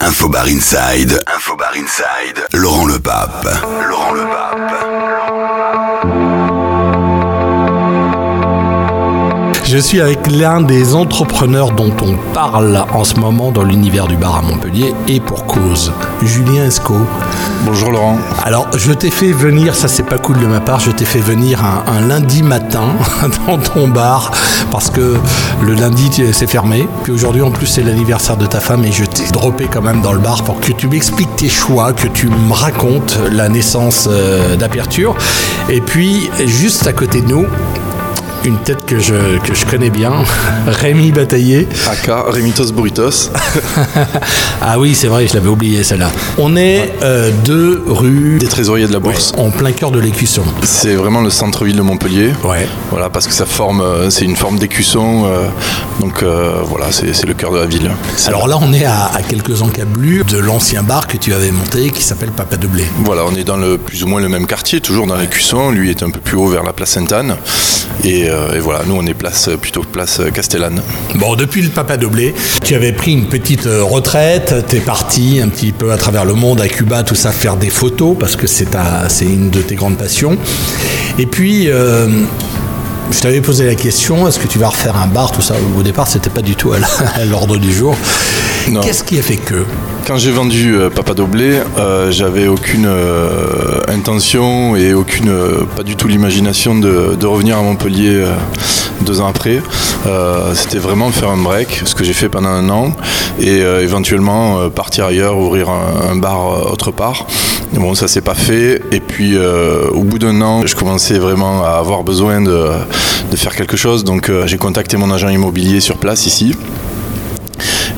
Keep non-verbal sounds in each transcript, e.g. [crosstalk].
Infobar Inside. Infobar Inside. Laurent Le Pape. Laurent Le Pape. Je suis avec l'un des entrepreneurs dont on parle en ce moment dans l'univers du bar à Montpellier et pour cause, Julien Esco. Bonjour Laurent. Alors je t'ai fait venir, ça c'est pas cool de ma part, je t'ai fait venir un, lundi matin [laughs] dans ton bar parce que le lundi c'est fermé. Puis aujourd'hui en plus c'est l'anniversaire de ta femme et je t'ai droppé quand même dans le bar pour que tu m'expliques tes choix, que tu me racontes la naissance euh, d'Aperture. Et puis juste à côté de nous, une tête que je, que je connais bien, [laughs] Rémi Bataillé. Aka, Rémitos Burritos. [laughs] ah oui, c'est vrai, je l'avais oublié celle-là. On est euh, deux rues des Trésoriers de la Bourse. en plein cœur de l'écusson. C'est vraiment le centre-ville de Montpellier. Ouais. Voilà, parce que ça forme, euh, c'est une forme d'écusson. Euh, donc voilà, c'est le cœur de la ville. Alors là, on est à, quelques encablures de l'ancien bar que tu avais monté qui s'appelle Papa de Blé. Voilà, on est dans le plus ou moins le même quartier, toujours dans l'écusson. Lui est un peu plus haut vers la place Sainte-Anne. Et euh, et, voilà, nous on est place, plutôt place Castellane. Bon, depuis le Papa Doblé, tu avais pris une petite euh, retraite, tu es parti un petit peu à travers le monde, à Cuba, tout ça, faire des photos, parce que c'est une de tes grandes passions. Et puis, euh, je t'avais posé la question, est-ce que tu vas refaire un bar, tout ça? Au départ, c'était pas du tout à [laughs] l'ordre du jour. Qu'est-ce qui a fait que quand j'ai vendu euh, Papa Doblé, euh, j'avais aucune euh, intention et aucune, pas du tout l'imagination de, revenir à Montpellier deux ans après. C'était vraiment faire un break, ce que j'ai fait pendant un an, et éventuellement partir ailleurs, ouvrir un, bar autre part. bon, ça s'est pas fait. Et puis, au bout d'un an, je commençais vraiment à avoir besoin de, de faire quelque chose. Donc, j'ai contacté mon agent immobilier sur place ici.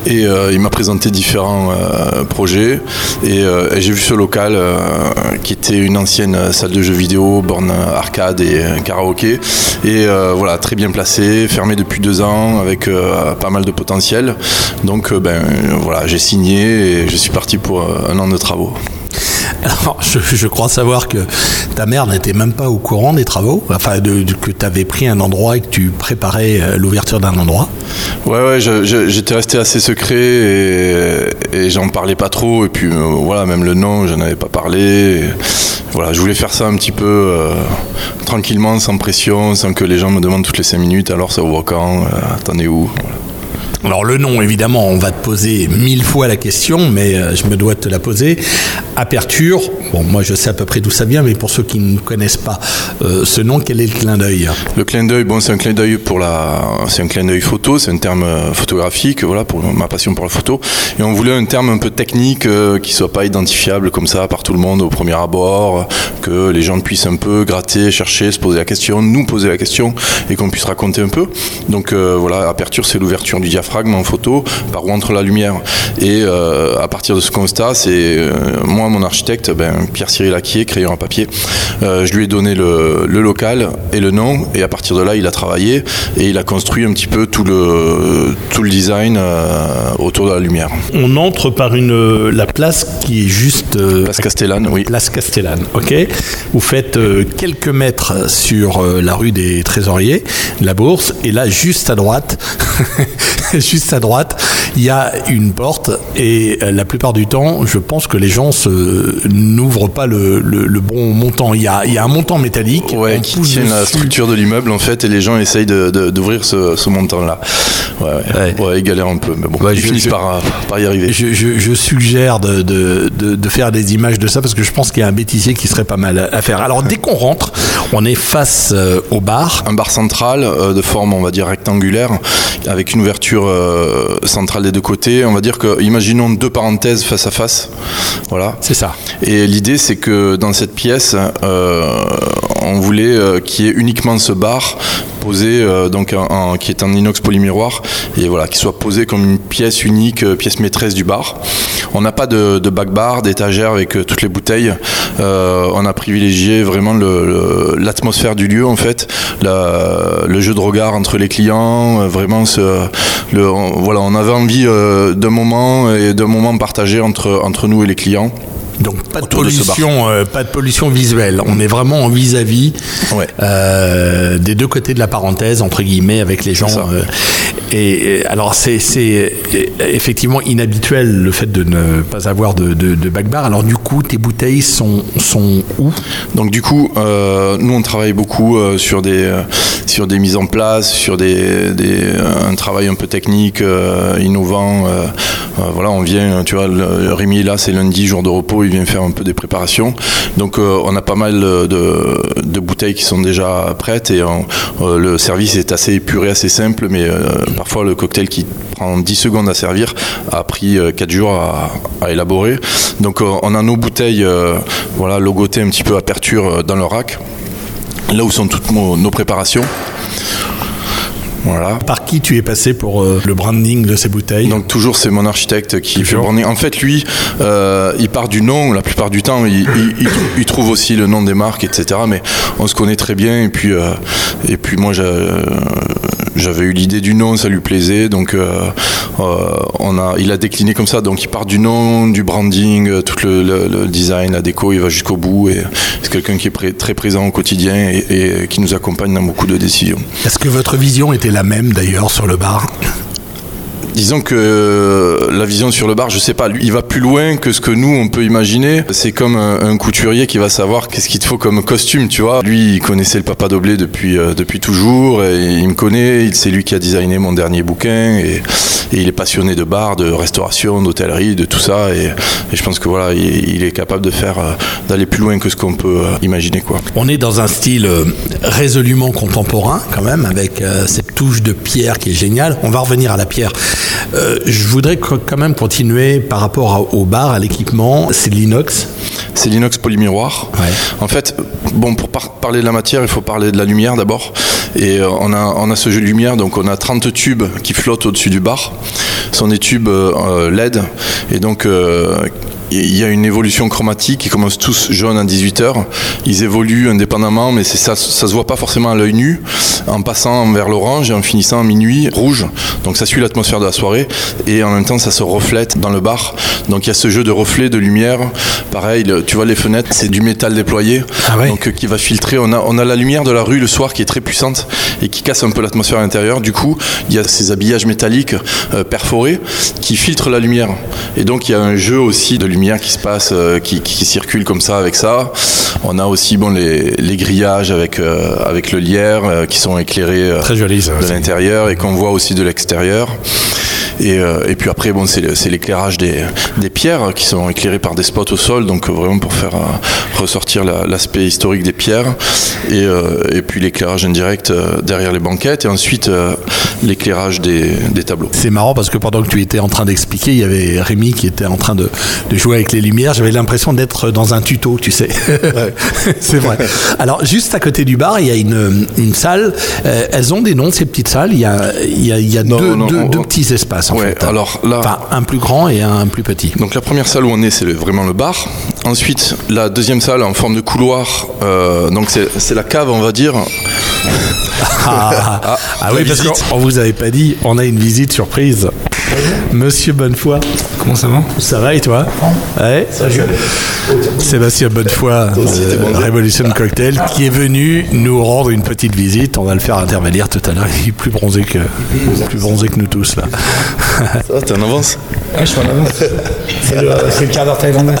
Et euh, il m'a présenté différents euh, projets. Euh, et, j'ai vu ce local qui était une ancienne salle de jeux vidéo, borne arcade et karaoké. Et voilà, très bien placé, fermé depuis deux ans, avec pas mal de potentiel. Donc ben voilà, j'ai signé et je suis parti pour un an de travaux. Alors, je, crois savoir que ta mère n'était même pas au courant des travaux, enfin, de, que tu avais pris un endroit et que tu préparais euh, l'ouverture d'un endroit. Ouais, ouais, j'étais resté assez secret et, j'en parlais pas trop. Et puis, euh, voilà, même le nom, j'en avais pas parlé. voilà, je voulais faire ça un petit peu euh, tranquillement, sans pression, sans que les gens me demandent toutes les cinq minutes alors ça ouvre quand, attendez où? Alors le nom, évidemment, on va te poser mille fois la question, mais euh, je me dois te la poser. Aperture, bon, moi je sais à peu près d'où ça vient, mais pour ceux qui ne connaissent pas euh, ce nom, quel est le clin d'œil Le clin d'œil, bon, c'est un clin d'œil pour la, c'est un clin d'œil photo, c'est un terme euh, photographique, voilà, pour ma passion pour la photo. Et on voulait un terme un peu technique qui soit pas identifiable comme ça par tout le monde au premier abord, que les gens puissent un peu gratter, chercher, se poser la question, nous poser la question et qu'on puisse raconter un peu. Donc voilà, aperture, c'est l'ouverture du diaphragme en photo par où entre la lumière. Et euh, à partir de ce constat, c'est euh, moi, mon architecte, ben, Pierre-Cyril Acquier, crayon à papier, euh, je lui ai donné le, local et le nom, et à partir de là, il a travaillé et il a construit un petit peu tout le, tout le design autour de la lumière. On entre par une, la place qui est juste... place Castellane, oui. Place Castellane, ok. Vous faites quelques mètres sur la rue des Trésoriers, la Bourse, et là, juste à droite, [laughs] juste à droite, il y a une porte et euh, la plupart du temps, je pense que les gens n'ouvrent pas le, bon montant. Il y, a, un montant métallique qui tient la structure de l'immeuble en fait et les gens essayent d'ouvrir ce, montant-là. Ouais, ouais. ils galèrent un peu, mais bon, ils finissent par, y arriver. Je, suggère de, faire des images de ça parce que je pense qu'il y a un bêtisier qui serait pas mal à faire. Alors dès qu'on rentre, on est face euh, au bar. Un bar central euh, de forme, on va dire, rectangulaire, avec une ouverture euh, centrale des deux côtés. On va dire que, imaginons deux parenthèses face à face. Voilà. C'est ça. Et l'idée, c'est que dans cette pièce, on voulait qu'il y ait uniquement ce bar posé, donc qui est en inox polymiroir, et voilà, qui soit posé comme une pièce unique, pièce maîtresse du bar. On n'a pas de, de back bar, d'étagère avec toutes les bouteilles. on a privilégié vraiment l'atmosphère du lieu en fait, le jeu de regard entre les clients, euh, vraiment ce, le, on, voilà, on avait envie euh, d'un moment et d'un moment partagé entre, entre nous et les clients. Donc pas de pollution, euh, pas de pollution visuelle. On est vraiment en vis-à-vis euh, des deux côtés de la parenthèse entre guillemets avec les gens. Euh, et, alors c'est effectivement inhabituel le fait de ne pas avoir de, de, bar. Alors du coup, tes bouteilles sont où? Donc du coup, nous on travaille beaucoup sur des sur des mises en place, sur des, un travail un peu technique, innovant. voilà, on vient, tu vois, le, Rémi là, c'est lundi, jour de repos vient faire un peu des préparations. Donc euh, on a pas mal de, bouteilles qui sont déjà prêtes et euh, le service est assez épuré, assez simple, mais euh, parfois le cocktail qui prend 10 secondes à servir a pris 4 jours à, élaborer. Donc on a nos bouteilles voilà, logotées un petit peu aperture dans le rack, là où sont toutes nos préparations. Voilà. Par qui tu es passé pour euh, le branding de ces bouteilles? Donc toujours c'est mon architecte qui fait le branding. En fait lui, euh, il part du nom, la plupart du temps il, il, trouve aussi le nom des marques, etc. Mais on se connaît très bien et puis, euh, et puis moi j'avais eu l'idée du nom, ça lui plaisait, donc on a, il a décliné comme ça. Donc il part du nom, du branding, tout le, design, la déco, il va jusqu'au bout et c'est quelqu'un qui est très présent au quotidien et, et qui nous accompagne dans beaucoup de décisions. Est-ce que votre vision était la même d'ailleurs sur le bar? Disons que euh, la vision sur le bar, je sais pas, lui, il va plus loin que ce que nous on peut imaginer. C'est comme un, couturier qui va savoir qu'est-ce qu'il te faut comme costume, tu vois. Lui, il connaissait le Papa Doblé depuis euh, depuis toujours, et il me connaît. C'est lui qui a designé mon dernier bouquin, et, il est passionné de bar, de restauration, d'hôtellerie, de tout ça. Et, je pense que voilà, il, est capable de faire euh, d'aller plus loin que ce qu'on peut imaginer, quoi. On est dans un style résolument contemporain, quand même, avec cette touche de pierre qui est géniale. On va revenir à la pierre. Euh, je voudrais quand même continuer par rapport au bar, à l'équipement. C'est l'inox. C'est l'inox polymiroir. En fait, bon, pour parler de la matière, il faut parler de la lumière d'abord. Et euh, on, a, on a ce jeu de lumière, donc on a 30 tubes qui flottent au-dessus du bar. Ce sont des tubes euh, LED. Et donc, il y a une évolution chromatique. Ils commencent tous jaunes à 18 heures. Ils évoluent indépendamment, mais ça, ça se voit pas forcément à l'œil nu, en passant vers l'orange et en finissant à minuit rouge. Donc ça suit l'atmosphère de la soirée et en même temps ça se reflète dans le bar. Donc il y a ce jeu de reflets, de lumière. Pareil, tu vois les fenêtres, c'est du métal déployé, ah donc euh, qui va filtrer. On a, on a la lumière de la rue le soir qui est très puissante et qui casse un peu l'atmosphère à l'intérieur. Du coup, il y a ces habillages métalliques euh, perforés qui filtrent la lumière. Et donc il y a un jeu aussi de lumière qui se passe, euh, qui, circule comme ça avec ça. On a aussi bon, les, grillages avec, euh, avec le lierre euh, qui sont éclairés Très joli, de l'intérieur et qu'on voit aussi de l'extérieur. Et, et, puis après, bon, c'est l'éclairage des, des, pierres qui sont éclairées par des spots au sol, donc vraiment pour faire ressortir l'aspect historique des pierres. Et, et puis l'éclairage indirect derrière les banquettes. Et ensuite, l'éclairage des, des, tableaux. C'est marrant parce que pendant que tu étais en train d'expliquer, il y avait Rémi qui était en train de, de jouer avec les lumières. J'avais l'impression d'être dans un tuto, tu sais. [laughs] c'est vrai. Alors, juste à côté du bar, il y a une, une salle. Euh, elles ont des noms, ces petites salles. Il y a, il y a, il y a deux, deux, petits espaces, en fait. Alors là, enfin, un plus grand et un plus petit. Donc, la première salle où on est, c'est vraiment le bar. Ensuite, la deuxième salle en forme de couloir. Euh, donc, c'est la cave, on va dire. Ah, [laughs] ah, ah oui, parce qu'on vous avait pas dit, on a une visite surprise. Monsieur Bonnefoy. Comment ça va Ça va et toi Ouais. Sébastien Bonnefoy, euh, Revolution Cocktail, qui est venu nous rendre une petite visite. On va le faire intervenir tout à l'heure. Il est plus bronzé que, plus bronzé que nous tous là. Ça va, t'es en avance Ouais, je suis en avance. [laughs] C'est le, le quart d'heure thaïlandais.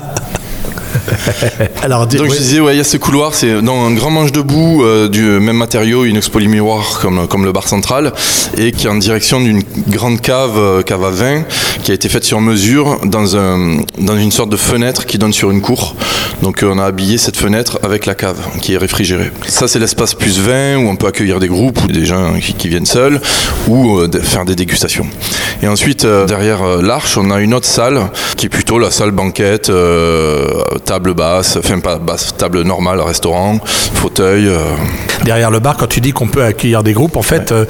[laughs] Alors, Donc je disais, ouais, il y a ce couloir, c'est dans un grand manche debout euh, du même matériau, une expo miroir comme, comme le bar central, et qui est en direction d'une grande cave, euh, cave à vin, qui a été faite sur mesure dans, un, dans une sorte de fenêtre qui donne sur une cour. Donc euh, on a habillé cette fenêtre avec la cave qui est réfrigérée. Ça c'est l'espace plus vin où on peut accueillir des groupes ou des gens qui, viennent seuls ou faire des dégustations. Et ensuite derrière l'arche on a une autre salle qui est plutôt la salle banquette table basse, enfin pas basse, table normale, restaurant, fauteuil. euh, Derrière le bar, quand tu dis qu'on peut accueillir des groupes, en fait, euh,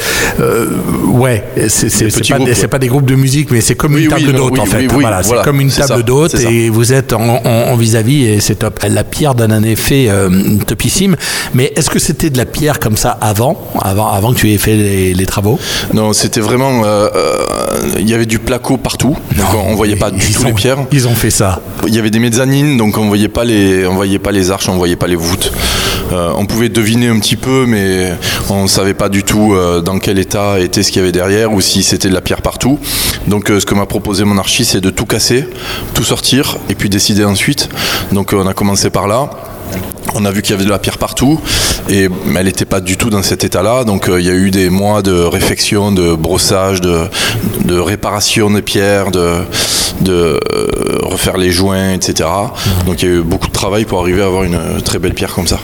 ouais, c'est pas, des- groupes, c'est ouais. pas des groupes de musique, mais c'est comme Oui, une oui, table d'hôte, oui, en fait. voilà, c'est voilà, comme une table d'hôte c'est et vous êtes en vis-à-vis et c'est top. La pierre donne un effet euh, topissime. Mais est-ce que c'était de la pierre comme ça avant, avant, avant que tu aies fait les, les travaux? Non, c'était vraiment. euh, Il y avait du placo partout. donc on, on voyait pas du tout ont- les pierres. Ils ont fait ça. Il y avait des mezzanines, donc on voyait pas on voyait pas les arches, on voyait pas les voûtes. Euh, on pouvait deviner un petit peu, mais on savait pas du tout euh, dans quel état était ce qu'il y avait derrière ou si c'était de la pierre partout. Donc euh, ce que m'a proposé mon archi, c'est de tout casser, tout sortir et puis décider ensuite. Donc on a commencé par là. On a vu qu'il y avait de la pierre partout et elle n'était pas du tout dans cet état-là. Donc euh, il y a eu des mois de réflexion, de brossage, de, de réparation des pierres, de, de euh, refaire les joints, etc. Donc il y a eu beaucoup de travail pour arriver à avoir une euh, très belle pierre comme ça.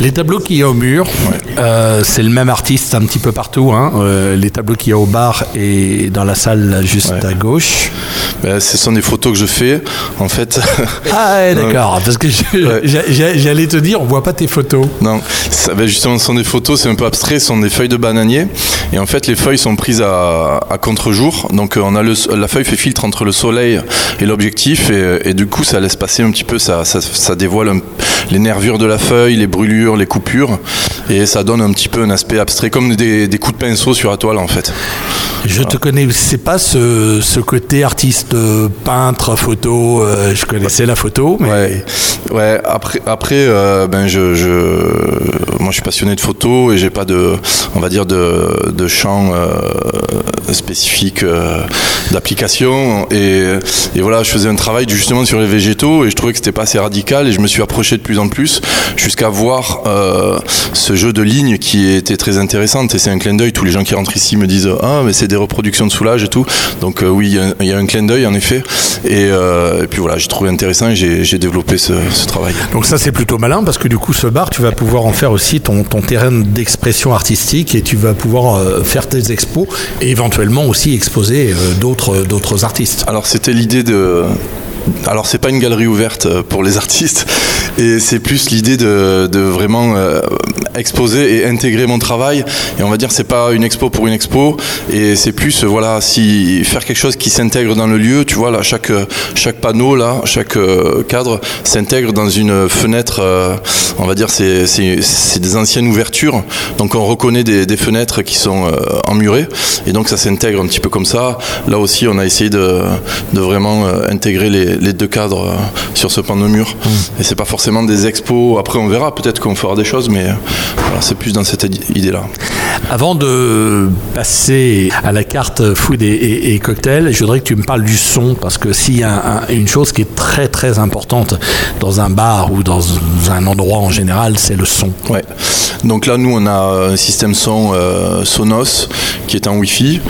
Les tableaux qu'il y a au mur, euh, c'est le même artiste un petit peu partout. Hein. Euh, les tableaux qu'il y a au bar et dans la salle juste Ouais. à gauche. Ben, ce sont des photos que je fais. En fait, Ah ouais, [laughs] d'accord. Parce que Ouais. j'allais te dire, on voit pas tes photos. Non, ça, ben justement, ce sont des photos, c'est un peu abstrait, ce sont des feuilles de bananier. Et en fait, les feuilles sont prises à, à contre-jour. Donc, euh, on a le, la feuille fait filtre entre le soleil et l'objectif. Et, et du coup, ça laisse passer un petit peu, ça, ça, ça dévoile un- les nervures de la feuille, les brûlures, les coupures. Et ça donne un petit peu un aspect abstrait, comme des, des coups de pinceau sur la toile, en fait. Je te connais, c'est pas ce, ce côté artiste, euh, peintre, photo. euh, je connaissais la photo, mais Ouais, ouais. Après, après, euh, ben je, je, moi, je suis passionné de photo et j'ai pas de, on va dire de, de champ spécifique d'application. Et, et voilà, je faisais un travail justement sur les végétaux et je trouvais que c'était pas assez radical et je me suis approché de plus en plus jusqu'à voir euh, ce jeu de lignes qui était très intéressante et c'est un clin d'œil. Tous les gens qui rentrent ici me disent ah mais c'est des reproductions de soulage et tout. Donc euh, oui, il y a- il y, a un clin d'œil en effet. Et, euh, et puis voilà, j'ai trouvé intéressant et j'ai développé ce, ce travail. Donc ça c'est plutôt malin parce que du coup ce bar tu vas pouvoir en faire aussi ton, ton terrain d'expression artistique et tu vas pouvoir faire tes expos et éventuellement aussi exposer d'autres d'autres artistes. Alors c'était l'idée de. Alors c'est pas une galerie ouverte euh, pour les [laughs] artistes. Et c'est plus l'idée de, vraiment euh, exposer et intégrer mon travail. Et on va dire c'est pas une expo pour une expo. Et c'est plus euh, voilà si faire quelque chose qui s'intègre dans le lieu. Tu vois là chaque chaque panneau là chaque cadre s'intègre dans une fenêtre on va dire c'est des anciennes ouvertures. Donc on reconnaît des, fenêtres qui sont emmurées. Et donc ça s'intègre un petit peu comme ça. Là aussi on a essayé de, de vraiment intégrer les, les deux cadres euh, sur ce pan de mur. Et c'est pas forcément des expos. Après on verra. Peut-être qu'on fera des choses mais euh, voilà, c'est plus dans cette idée là Avant de passer à la carte food et, et- cocktail, je voudrais que tu me parles du son parce que s'il y a un- une chose qui est très très importante dans un bar ou dans un endroit en général, c'est le son. Ouais. Donc là, nous, on a un système son euh, Sonos qui est en Wi-Fi.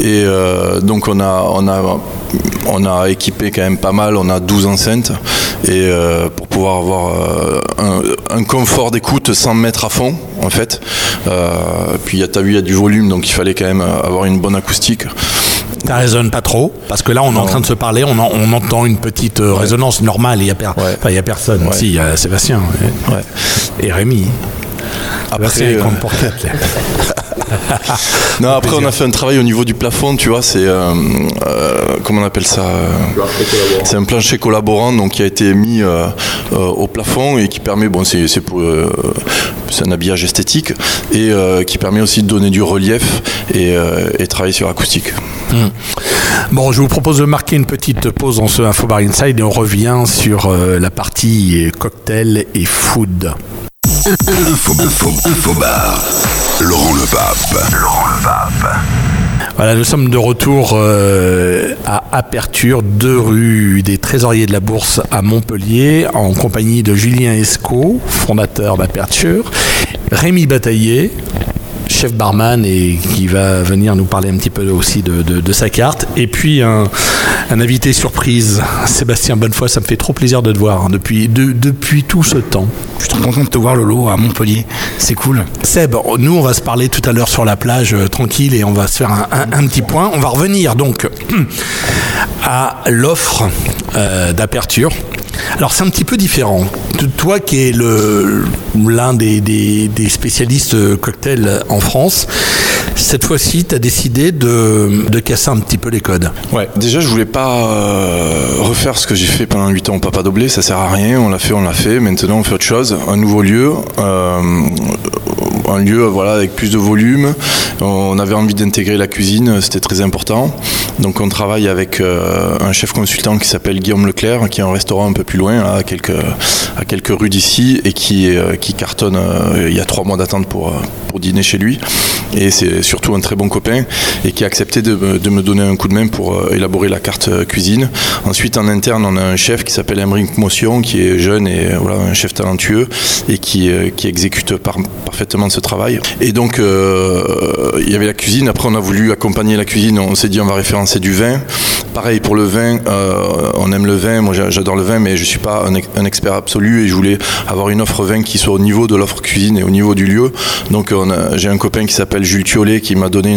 Et euh, donc, on a, on, a, on a équipé quand même pas mal. On a 12 enceintes. Et euh, pour pouvoir avoir euh, un, un confort d'écoute sans mettre à fond, en fait. Euh, puis, tu as vu, il y a du volume. Donc, il fallait quand même avoir une bonne acoustique. Ça résonne pas trop parce que là on est en train de se parler, on, en- on entend une petite résonance normale. Il y a, per- Ouais. enfin, il y a personne. Ouais. Si, il y a Sébastien et Rémi. Sébastien, il euh. [laughs] Non, après on a fait un travail au niveau du plafond, tu vois, c'est euh, euh, comment on appelle ça C'est un plancher collaborant donc qui a été mis au plafond et qui permet, bon, c'est c'est un habillage esthétique et qui permet aussi de donner du relief et, et travailler sur l'acoustique. Bon, je vous propose de marquer une petite pause dans ce Info Bar Inside et on revient sur la partie cocktail et food. Laurent Le. Voilà, nous sommes de retour euh, à Aperture, 2 rue des Trésoriers de la Bourse à Montpellier, en compagnie de Julien Esco, fondateur d'Aperture, Rémi Bataillé, chef barman et qui va venir nous parler un petit peu aussi de, de- de sa carte, et puis un, un invité surprise, Sébastien Bonnefoy, ça me fait trop plaisir de te voir hein, depuis, de- depuis tout ce temps. Je suis très content de te voir, Lolo, à Montpellier. C'est cool. Seb, nous on va se parler tout à l'heure sur la plage euh, tranquille et on va se faire un, un- un petit point. On va revenir donc [clears throat] à l'offre euh, d'aperture. Alors c'est un petit peu différent. Toi qui es l'un des, spécialistes cocktails en France, cette fois-ci, tu as décidé de, de, casser un petit peu les codes. Ouais, déjà, je voulais pas euh, refaire ce que j'ai fait pendant 8 ans au Papa Doblé, ça sert à rien, on l'a fait, on l'a fait. Maintenant, on fait autre chose, un nouveau lieu. Euh, un lieu voilà, avec plus de volume. On avait envie d'intégrer la cuisine, c'était très important. Donc on travaille avec euh, un chef consultant qui s'appelle Guillaume Leclerc, qui a un restaurant un peu plus loin, à, quelques, à quelques rues d'ici, et qui, euh, qui cartonne. Euh, il y a trois mois d'attente pour, pour dîner chez lui. Et c'est surtout un très bon copain, et qui a accepté de, de me donner un coup de main pour élaborer la carte cuisine. Ensuite, en interne, on a un chef qui s'appelle Emmerich Motion, qui est jeune et voilà, un chef talentueux, et qui, qui exécute parfaitement ce travail. Et donc, euh, il y avait la cuisine. Après, on a voulu accompagner la cuisine. On s'est dit, on va référencer du vin. Pareil pour le vin. Euh, on aime le vin. Moi, j'adore le vin, mais je suis pas un, expert absolu et je voulais avoir une offre vin qui soit au niveau de l'offre cuisine et au niveau du lieu. Donc, j'ai un copain qui s'appelle Jules Thiolet qui m'a donné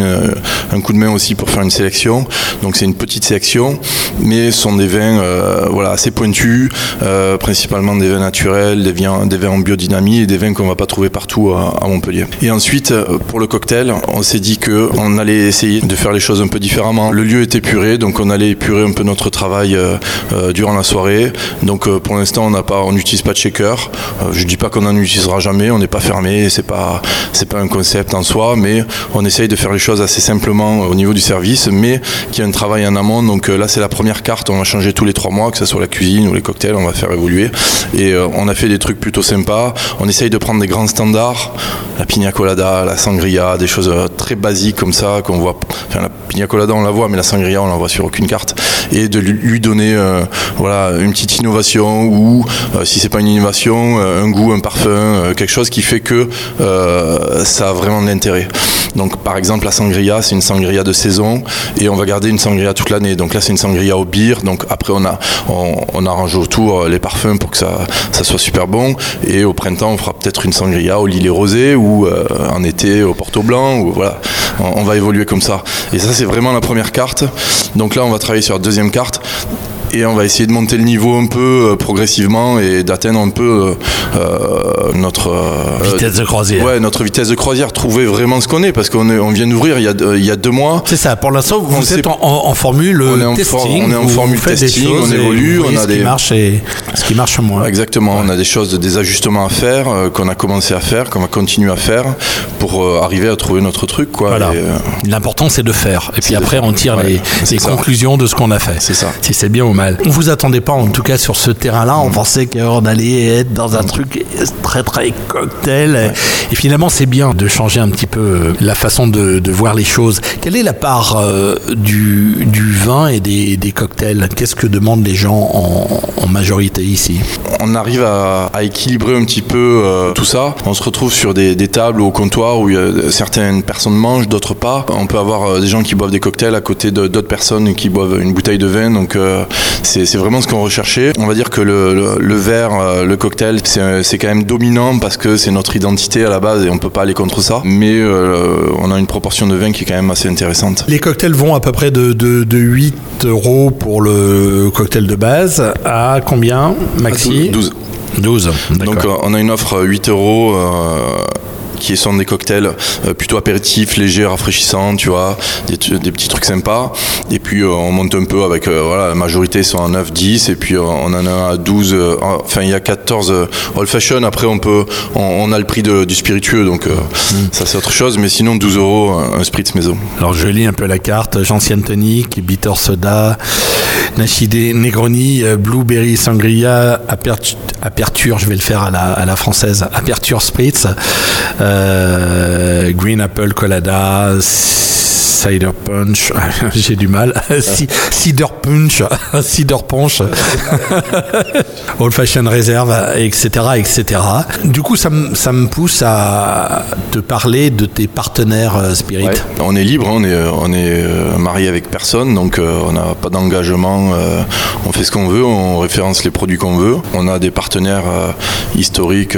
un coup de main aussi pour faire une sélection. Donc, c'est une petite sélection, mais ce sont des vins, euh, voilà, assez pointus, principalement des vins naturels, des vins, en biodynamie et des vins qu'on va pas trouver partout à, à Montpellier. Et ensuite, euh, pour le cocktail, on s'est dit que on allait essayer de faire les choses un peu différemment. Le lieu était épuré, donc on allait épurer un peu notre travail euh, euh, durant la soirée. Donc pour l'instant, on pas, n'utilise pas de shaker. je dis pas qu'on n'en utilisera jamais, on n'est pas fermé, c'est pas, c'est pas un concept en soi, mais on essaye de faire les choses assez simplement au niveau du service, mais qu'il y a un travail en amont. Donc là, c'est la première carte, on va changer tous les trois mois, que ce soit la cuisine ou les cocktails, on va faire évoluer. Et on a fait des trucs plutôt sympas. On essaye de prendre des grands standards, la pina colada, la sangria, des choses euh, très basiques comme ça qu'on voit. Enfin, la pina colada on la voit, mais la sangria on la voit sur aucune carte. Et de lui donner euh, voilà une petite innovation ou euh, si c'est pas une innovation, un goût, un parfum, quelque chose qui fait que ça a vraiment de l'intérêt. Donc par exemple la sangria, c'est une sangria de saison et on va garder une sangria toute l'année. Donc là c'est une sangria au beer. Donc après on a on, arrange autour les parfums pour que ça, soit super bon. Et au printemps on fera peut-être une sangria au lilet rosé ou en été au Porto Blanc. Ou, voilà, on, va évoluer comme ça. Et ça, c'est vraiment la première carte. Donc là, on va travailler sur la deuxième carte et on va essayer de monter le niveau un peu euh, progressivement et d'atteindre un peu euh, euh, notre vitesse de croisière. Ouais, notre vitesse de croisière, trouver vraiment ce qu'on est parce qu'on on vient d'ouvrir il, y a, il y a deux mois. C'est ça. Pour l'instant, vous êtes en, formule on est en testing. on est en formule testing. on évolue. On a des qui marche et ce qui marche moins. Exactement. On a des choses, des ajustements à faire qu'on a commencé à faire, qu'on va continuer à faire pour arriver à trouver notre truc. Quoi. Voilà. L'important c'est de faire. Et puis après, on tire les, les conclusions de ce qu'on a fait. C'est ça. Si c'est bien ou mal. On vous attendait pas, en tout cas, sur ce terrain-là. On pensait qu'on allait être dans un truc très, très cocktail. Et finalement, c'est bien de changer un petit peu euh, la façon de, voir les choses. Quelle est la part euh, du, du, vin et des, des cocktails? Qu'est-ce que demandent les gens en, majorité? Ici On arrive à, équilibrer un petit peu euh, tout ça. On se retrouve sur des, des tables au comptoir où certaines personnes mangent, d'autres pas. On peut avoir des gens qui boivent des cocktails à côté d'autres personnes qui boivent une bouteille de vin. Donc, c'est vraiment ce qu'on recherchait. On va dire que le, le, verre, euh, le cocktail, c'est quand même dominant parce que c'est notre identité à la base et on peut pas aller contre ça. Mais euh, on a une proportion de vin qui est quand même assez intéressante. Les cocktails vont à peu près de, de, 8 euros pour le cocktail de base à combien, Maxi 12. 12. Donc euh, on a une offre 8 euros qui sont des cocktails euh, plutôt apéritifs, légers, rafraîchissants, tu vois, des, petits trucs sympas. Et puis euh, on monte un peu avec, euh, voilà, la majorité sont à 9, 10, et puis on en a à 12, enfin il y a 14 old fashion. Après on peut, on, a le prix du spiritueux, donc mm. ça c'est autre chose, mais sinon 12 euros un, spritz maison. Alors je lis un peu la carte, Gentiane tonic, bitter soda, Nashide Negroni, blueberry sangria, aperture, je vais le faire à la, à la française, aperture spritz. Euh, Green Apple Colada, Cider Punch, [laughs] j'ai du mal. [laughs] Cider Punch, [laughs] Cider Punch, Old Fashioned Reserve, etc., etc. Du coup, ça, me pousse à te parler de tes partenaires euh, Spirit. On est libre, on est, on est euh, marié avec personne, donc euh, on n'a pas d'engagement. On fait ce qu'on veut, on référence les produits qu'on veut. On a des partenaires historiques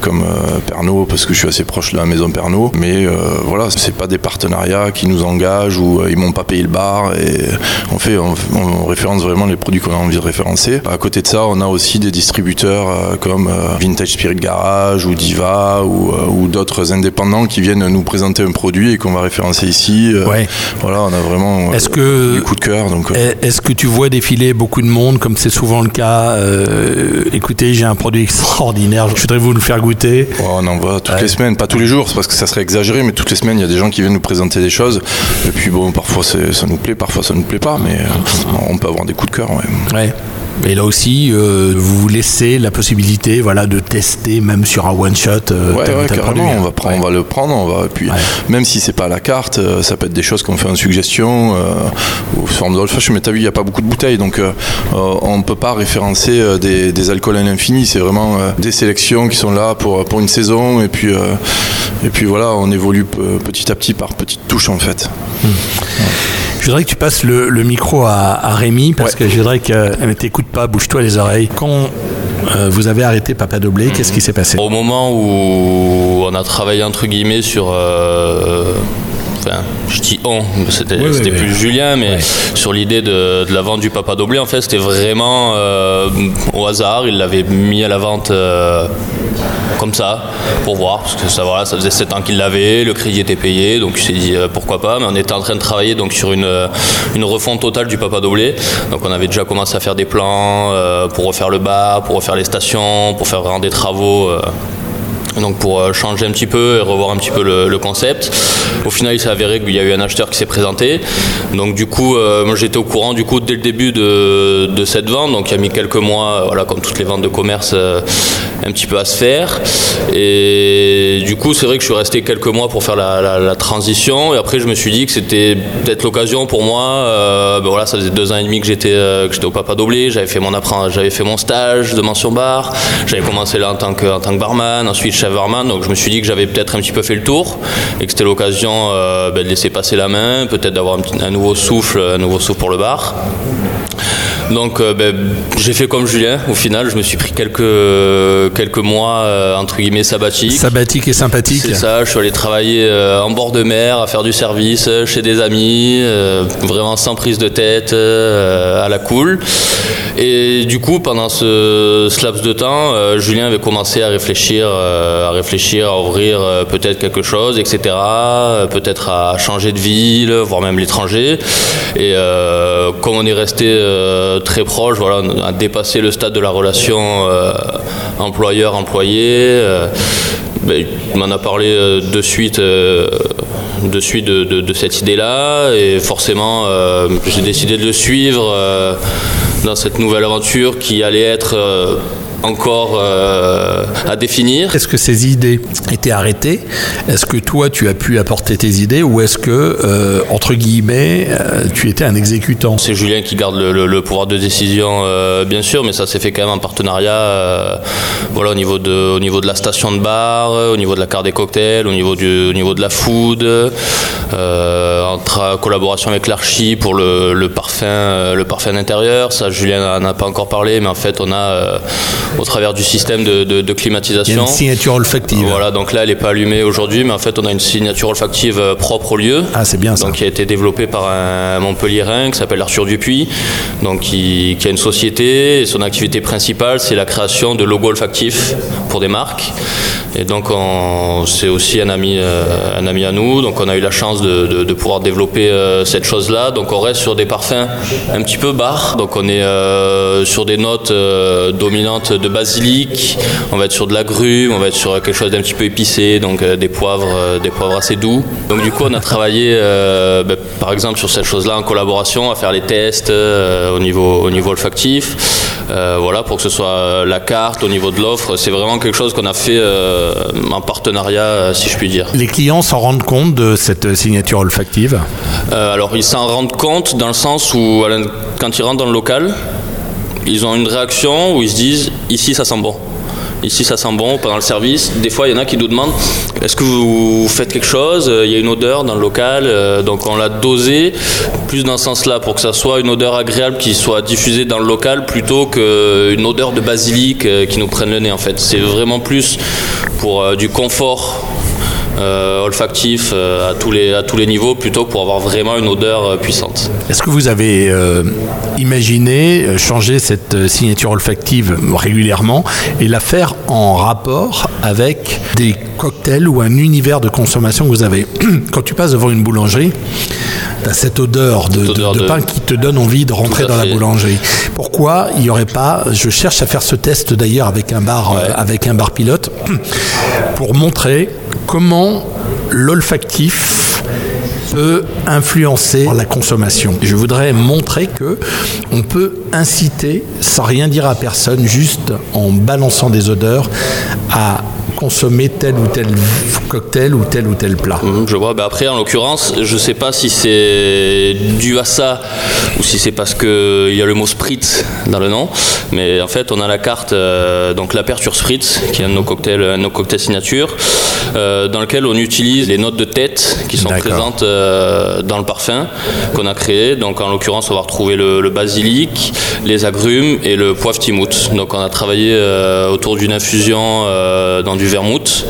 comme Pernod, parce que je suis assez proche de la maison Pernod, mais voilà, c'est pas des partenariats qui nous engagent ou ils m'ont pas payé le bar on fait on, référence vraiment les produits qu'on a envie de référencer. À côté de ça, on a aussi des distributeurs comme Vintage Spirit Garage ou Diva ou, ou d'autres indépendants qui viennent nous présenter un produit et qu'on va référencer ici. Ouais. Voilà, on a vraiment est-ce que, du coup de cœur. Donc, est-ce que tu vois défiler beaucoup de monde comme c'est souvent le cas Écoutez, j'ai un produit [laughs] extraordinaire, je voudrais vous le faire goûter. on en voit toutes les semaines, pas tous les jours, parce que ça serait exagéré, mais toutes les semaines, il y a des gens qui viennent nous présenter des choses. Et puis bon, parfois ça nous plaît, parfois ça nous plaît pas, mais euh, on peut avoir des coups de cœur. Ouais. Et là aussi, euh, vous vous laissez la possibilité voilà, de tester même sur un one-shot. Euh, ouais, carrément, on va, prendre, on va le prendre. On va, puis, Même si c'est pas à la carte, euh, ça peut être des choses qu'on fait en suggestion ou sous forme d'old Mais tu as vu, il n'y a pas beaucoup de bouteilles, donc on ne peut pas référencer des, alcools à l'infini. C'est vraiment des sélections qui sont là pour, pour une saison. Et puis, et puis voilà, on évolue petit à petit par petites touches en fait. Hmm. Je voudrais que tu passes le, micro à, Rémi parce que je voudrais que t'écoute pas, bouge-toi les oreilles. Quand euh, vous avez arrêté Papa Doblé, qu'est-ce qui s'est passé? Au moment où on a travaillé entre guillemets sur euh, enfin, je dis on, c'était plus Julien, mais sur l'idée de, la vente du Papa Doblé, en fait, c'était vraiment euh, au hasard. Il l'avait mis à la vente comme ça, pour voir, parce que ça, voilà, ça faisait 7 ans qu'il l'avait, le crédit était payé, donc il s'est dit euh, pourquoi pas, mais on était en train de travailler donc, sur une, euh, une refonte totale du Papa Doblé, donc on avait déjà commencé à faire des plans euh, pour refaire le bar, pour refaire les stations, pour faire vraiment des travaux donc pour euh, changer un petit peu et revoir un petit peu le, concept. Au final, il s'est avéré qu'il y a eu un acheteur qui s'est présenté. Donc du coup, euh, j'étais au courant du coup dès le début de, cette vente. Donc il y a mis quelques mois, euh, voilà, comme toutes les ventes de commerce, un petit peu à se faire. Et du coup, c'est vrai que je suis resté quelques mois pour faire la, transition. Et après, je me suis dit que c'était peut-être l'occasion pour moi. Ben voilà, ça faisait deux ans et demi que j'étais j'étais au Papa Doblé. J'avais fait mon j'avais fait mon stage de mention bar. J'avais commencé là en tant que tant que barman. Ensuite, donc je me suis dit que j'avais peut-être un petit peu fait le tour et que c'était l'occasion euh, ben, de laisser passer la main, peut-être d'avoir un, un, nouveau souffle, un nouveau souffle pour le bar. Donc euh, ben, j'ai fait comme Julien. Au final, je me suis pris quelques, quelques mois euh, entre guillemets sabbatiques. Sabbatique et sympathique. C'est ça. Je suis allé travailler euh, en bord de mer, à faire du service chez des amis, vraiment sans prise de tête, à la cool. Et du coup, pendant ce, laps de temps, Julien avait commencé à réfléchir, à réfléchir, à ouvrir peut-être quelque chose, etc. Peut-être à changer de ville, voire même l'étranger. Et comme on est resté très proche, voilà, on a dépassé le stade de la relation euh, employeur-employé. Euh, ben, il m'en a parlé euh, de suite, de, suite de, cette idée-là et forcément j'ai décidé de le suivre dans cette nouvelle aventure qui allait être encore euh, à définir. Est-ce que ces idées étaient arrêtées? Est-ce que toi, tu as pu apporter tes idées ou est-ce que, euh, entre guillemets, euh, tu étais un exécutant? C'est Julien qui garde le, pouvoir de décision, bien sûr, mais ça s'est fait quand même en partenariat voilà, au, niveau de, au niveau de la station de bar, au niveau de la carte des cocktails, au niveau, du, au niveau de la food, en collaboration avec l'archi pour le, le, parfum, le parfum intérieur. Ça, Julien n'en a pas encore parlé, mais en fait, on a au travers du système de, climatisation. une signature olfactive. Voilà, donc là, elle n'est pas allumée aujourd'hui, mais en fait, on a une signature olfactive euh, propre au lieu. Ah, c'est bien ça. Donc, qui a été développée par un Montpellierin qui s'appelle Arthur Dupuis, donc qui, a une société et son activité principale, c'est la création de logos olfactifs pour des marques. Et donc, c'est aussi un ami, euh, un ami à nous. Donc, on a eu la chance de, pouvoir développer euh, cette chose-là. Donc, on reste sur des parfums un petit peu bar. Donc, on est sur des notes dominantes de basilic, on va être sur de l'agrumes, on va être sur quelque chose d'un petit peu épicé, donc euh, des poivres, euh, des poivres assez doux. Donc du coup, on a travaillé, euh, ben, par exemple, sur cette chose-là en collaboration, à faire les tests au niveau au niveau olfactif, voilà, pour que ce soit la carte au niveau de l'offre. C'est vraiment quelque chose qu'on a fait en partenariat, si je puis dire. Les clients s'en rendent compte de cette signature olfactive? Alors ils s'en rendent compte dans le sens où quand ils rentrent dans le local, ils ont une réaction où ils se disent ici ça sent bon. Ici, ça sent bon pendant le service. Des fois, il y en a qui nous demandent est-ce que vous faites quelque chose? Il y a une odeur dans le local. Euh, donc, on l'a dosé plus dans ce sens-là pour que ça soit une odeur agréable qui soit diffusée dans le local plutôt qu'une odeur de basilic euh, qui nous prenne le nez. En fait, c'est vraiment plus pour euh, du confort olfactif à, tous les, à tous les niveaux plutôt pour avoir vraiment une odeur puissante. Est-ce que vous avez imaginé changer cette signature olfactive régulièrement et la faire en rapport avec des cocktails ou un univers de consommation que vous avez [clears throat] Quand tu passes devant une boulangerie, tu as cette odeur, de, pain qui te donne envie de rentrer dans la boulangerie. Pourquoi il n'y aurait pas, je cherche à faire ce test d'ailleurs avec un bar, euh, avec un bar pilote, [clears throat] pour montrer comment l'olfactif peut influencer la consommation. Je voudrais montrer que on peut inciter, sans rien dire à personne, juste en balançant des odeurs, à consommer tel ou tel cocktail ou tel ou tel plat. Mhm, je vois. Bah, après, en l'occurrence, je ne sais pas si c'est dû à ça ou si c'est parce qu'il y a le mot spritz dans le nom. Mais en fait, on a la carte, euh, donc l'aperture spritz, qui est un de nos cocktails, nos cocktails signature, euh, dans lequel on utilise les notes de tête qui sont présentes euh, dans le parfum qu'on a créé. Donc en l'occurrence, on va retrouver le, basilic, les agrumes et le poivre timout. Donc on a travaillé autour d'une infusion dans du vermouth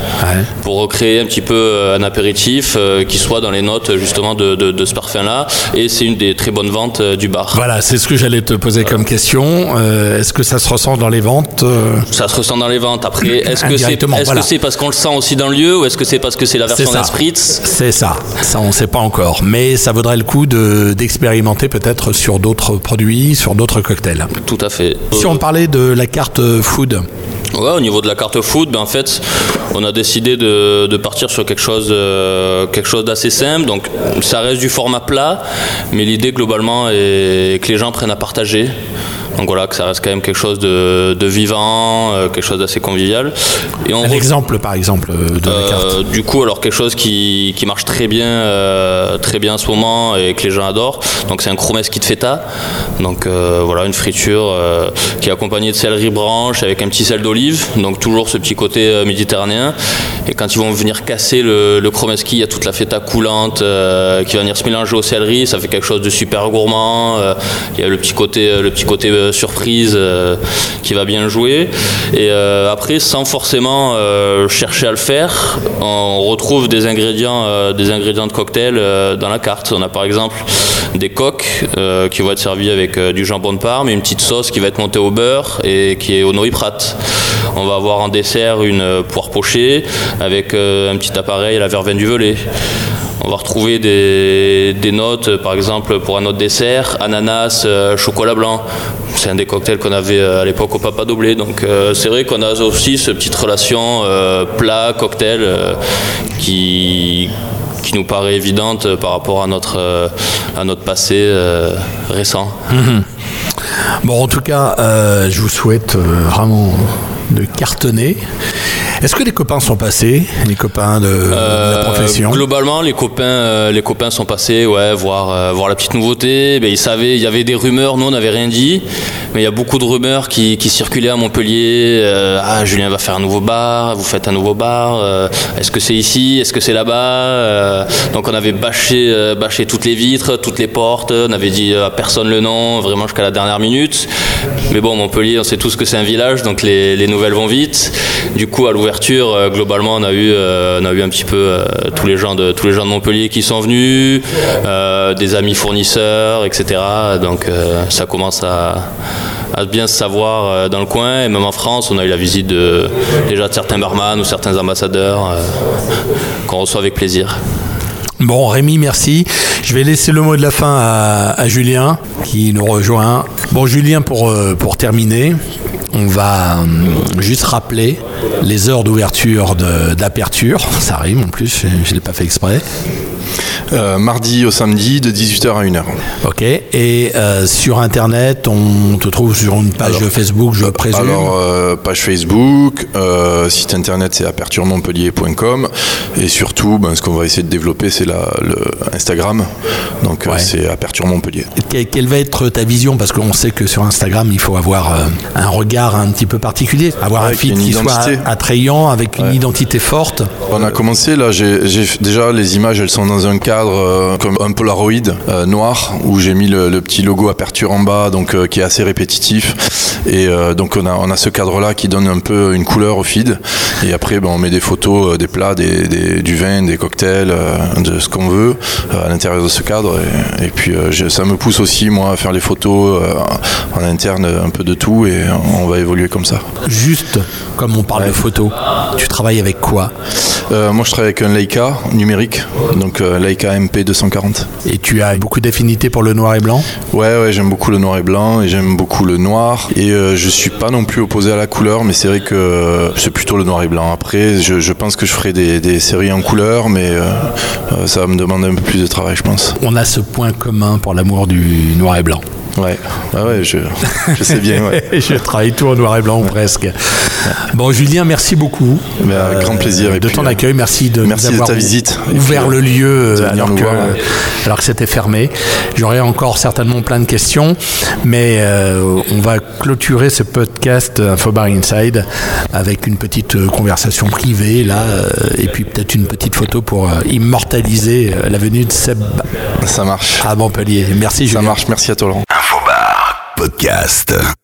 pour recréer un petit peu euh, un apéritif euh, qui soit dans les notes justement de, de, ce parfum-là. Et c'est une des très bonnes ventes euh, du bar. Voilà, c'est ce que j'allais te poser comme question. Est-ce que ça se ressent dans les ventes Ça se ressent dans les ventes. Après, [clears throat] est-ce que c'est est -ce parce qu'on le sent aussi dans le lieu ou est-ce que c'est parce que c'est la version d'Espritz C'est ça. Ça, on ne sait pas encore. Mais ça vaudrait le coup d'expérimenter peut-être sur d'autres produits, sur d'autres cocktails. Tout à fait. Si on parlait de la carte food, Au niveau de la carte food, ben en fait, on a décidé de, de partir sur quelque chose, euh, quelque chose d'assez simple. Donc, ça reste du format plat, mais l'idée globalement est que les gens prennent à partager. Donc voilà, que ça reste quand même quelque chose de, vivant, euh, quelque chose d'assez convivial. Et Un exemple, par exemple, de la carte. Euh, du coup, alors quelque chose qui, qui marche très bien, euh, très bien en ce moment et que les gens adorent. Donc c'est un chromeski de feta. Donc voilà, une friture qui est accompagnée de céleri branche avec un petit sel d'olive. Donc toujours ce petit côté méditerranéen. Et quand ils vont venir casser le, le chromeski, il y a toute la feta coulante qui va venir se mélanger au céleri. Ça fait quelque chose de super gourmand. il y a le petit côté, le petit côté surprise euh, qui va bien jouer. Et euh, après, sans forcément euh, chercher à le faire, on retrouve des ingrédients, des ingrédients de cocktail dans la carte. On a par exemple des coques qui vont être servis avec du jambon de Parme et une petite sauce qui va être montée au beurre et qui est au prat On va avoir en dessert une poire pochée avec un petit appareil à la verveine du velay. On va retrouver des, notes, par exemple pour un autre dessert, ananas, chocolat blanc c'est un des cocktails qu'on avait euh, à l'époque au Papa Doblé. Donc euh, c'est vrai qu'on a aussi cette petite relation euh, plat, cocktail qui, qui nous paraît évidente par rapport à notre, à notre passé récent. Mhm. Bon, en tout cas, je vous souhaite vraiment de cartonner. Est-ce que les copains sont passés, les copains de, la euh, profession Globalement, les copains, euh, les copains sont passés, ouais, voir, euh, voir la petite nouveauté. Ben, ils savaient, il y avait des rumeurs, nous on n'avait rien dit, mais il y a beaucoup de rumeurs qui, circulaient à Montpellier. ah, Julien va faire un nouveau bar, vous faites un nouveau bar. Est-ce que c'est ici Est-ce que c'est là-bas Donc on avait bâché, bâché toutes les vitres, toutes les portes. On avait dit à personne le nom, vraiment jusqu'à la dernière minute. Mais bon, Montpellier, on sait tous que c'est un village, donc les, les nouvelles vont vite. Du coup, à l'ouverture euh, globalement, on a eu, euh, on a eu un petit peu euh, tous les gens de tous les gens de Montpellier qui sont venus, des amis fournisseurs, etc. Donc ça commence à, bien se savoir dans le coin et même en France on a eu la visite de, déjà de certains barman ou certains ambassadeurs qu'on reçoit avec plaisir. Bon Rémi merci. Je vais laisser le mot de la fin à, Julien qui nous rejoint. Bon Julien pour, pour terminer, on va euh, juste rappeler les heures d'ouverture d'aperture. Ça rime en plus, je ne l'ai pas fait exprès. Euh, mardi au samedi de 18h à 1h. Ok. Et euh, sur Internet, on te trouve sur une page Facebook, je présume Alors, euh, page Facebook, site Internet, c'est aperturemontpellier.com. Et surtout, ben, ce qu'on va essayer de développer, c'est le Instagram. Donc, c'est Aperture Montpellier. quelle va être ta vision? Parce qu'on sait que sur Instagram, il faut avoir un regard un petit peu particulier. Avoir un feed qui soit attrayant, avec une identité forte. On a commencé, là, j'ai déjà les images, elles sont dans un cadre comme un Polaroid noir où j'ai mis le, petit logo aperture en bas, donc qui est assez répétitif. Et donc on a, on a ce cadre-là qui donne un peu une couleur au feed. Et après, ben, on met des photos des plats, des, du vin, des cocktails, de ce qu'on veut à l'intérieur de ce cadre. Et, puis ça me pousse aussi moi à faire les photos en interne, un peu de tout, et on va évoluer comme ça. Juste comme on parle de photos, tu travailles avec quoi? Euh, Moi, je travaille avec un Leica numérique, donc euh, Leica MP240. Et tu as beaucoup d'affinités pour le noir et blanc? Ouais, ouais, j'aime beaucoup le noir et blanc et j'aime beaucoup le noir. Et euh, je suis pas non plus opposé à la couleur, mais c'est vrai que c'est plutôt le noir et blanc. Après, je, pense que je ferai des, des séries en couleur, mais ça va me demander un peu plus de travail, je pense. On a ce point commun pour l'amour du noir et blanc. Ouais, ah ouais je, je, sais bien. Ouais. [laughs] je travaille tout en noir et blanc presque. Bon, Julien, merci beaucoup. Ben, avec grand plaisir. de ton euh, accueil, merci de merci nous de ta visite. Ouvert le lieu euh, alors que, alors que, c'était fermé. J'aurais encore certainement plein de questions, mais euh, on va clôturer ce podcast Infobar Inside avec une petite conversation privée là, et puis peut-être une petite photo pour immortaliser la venue de Seb. Ça marche. À Montpellier. Merci Julien. Ça marche. Merci à toi Laurent. Infobar Podcast.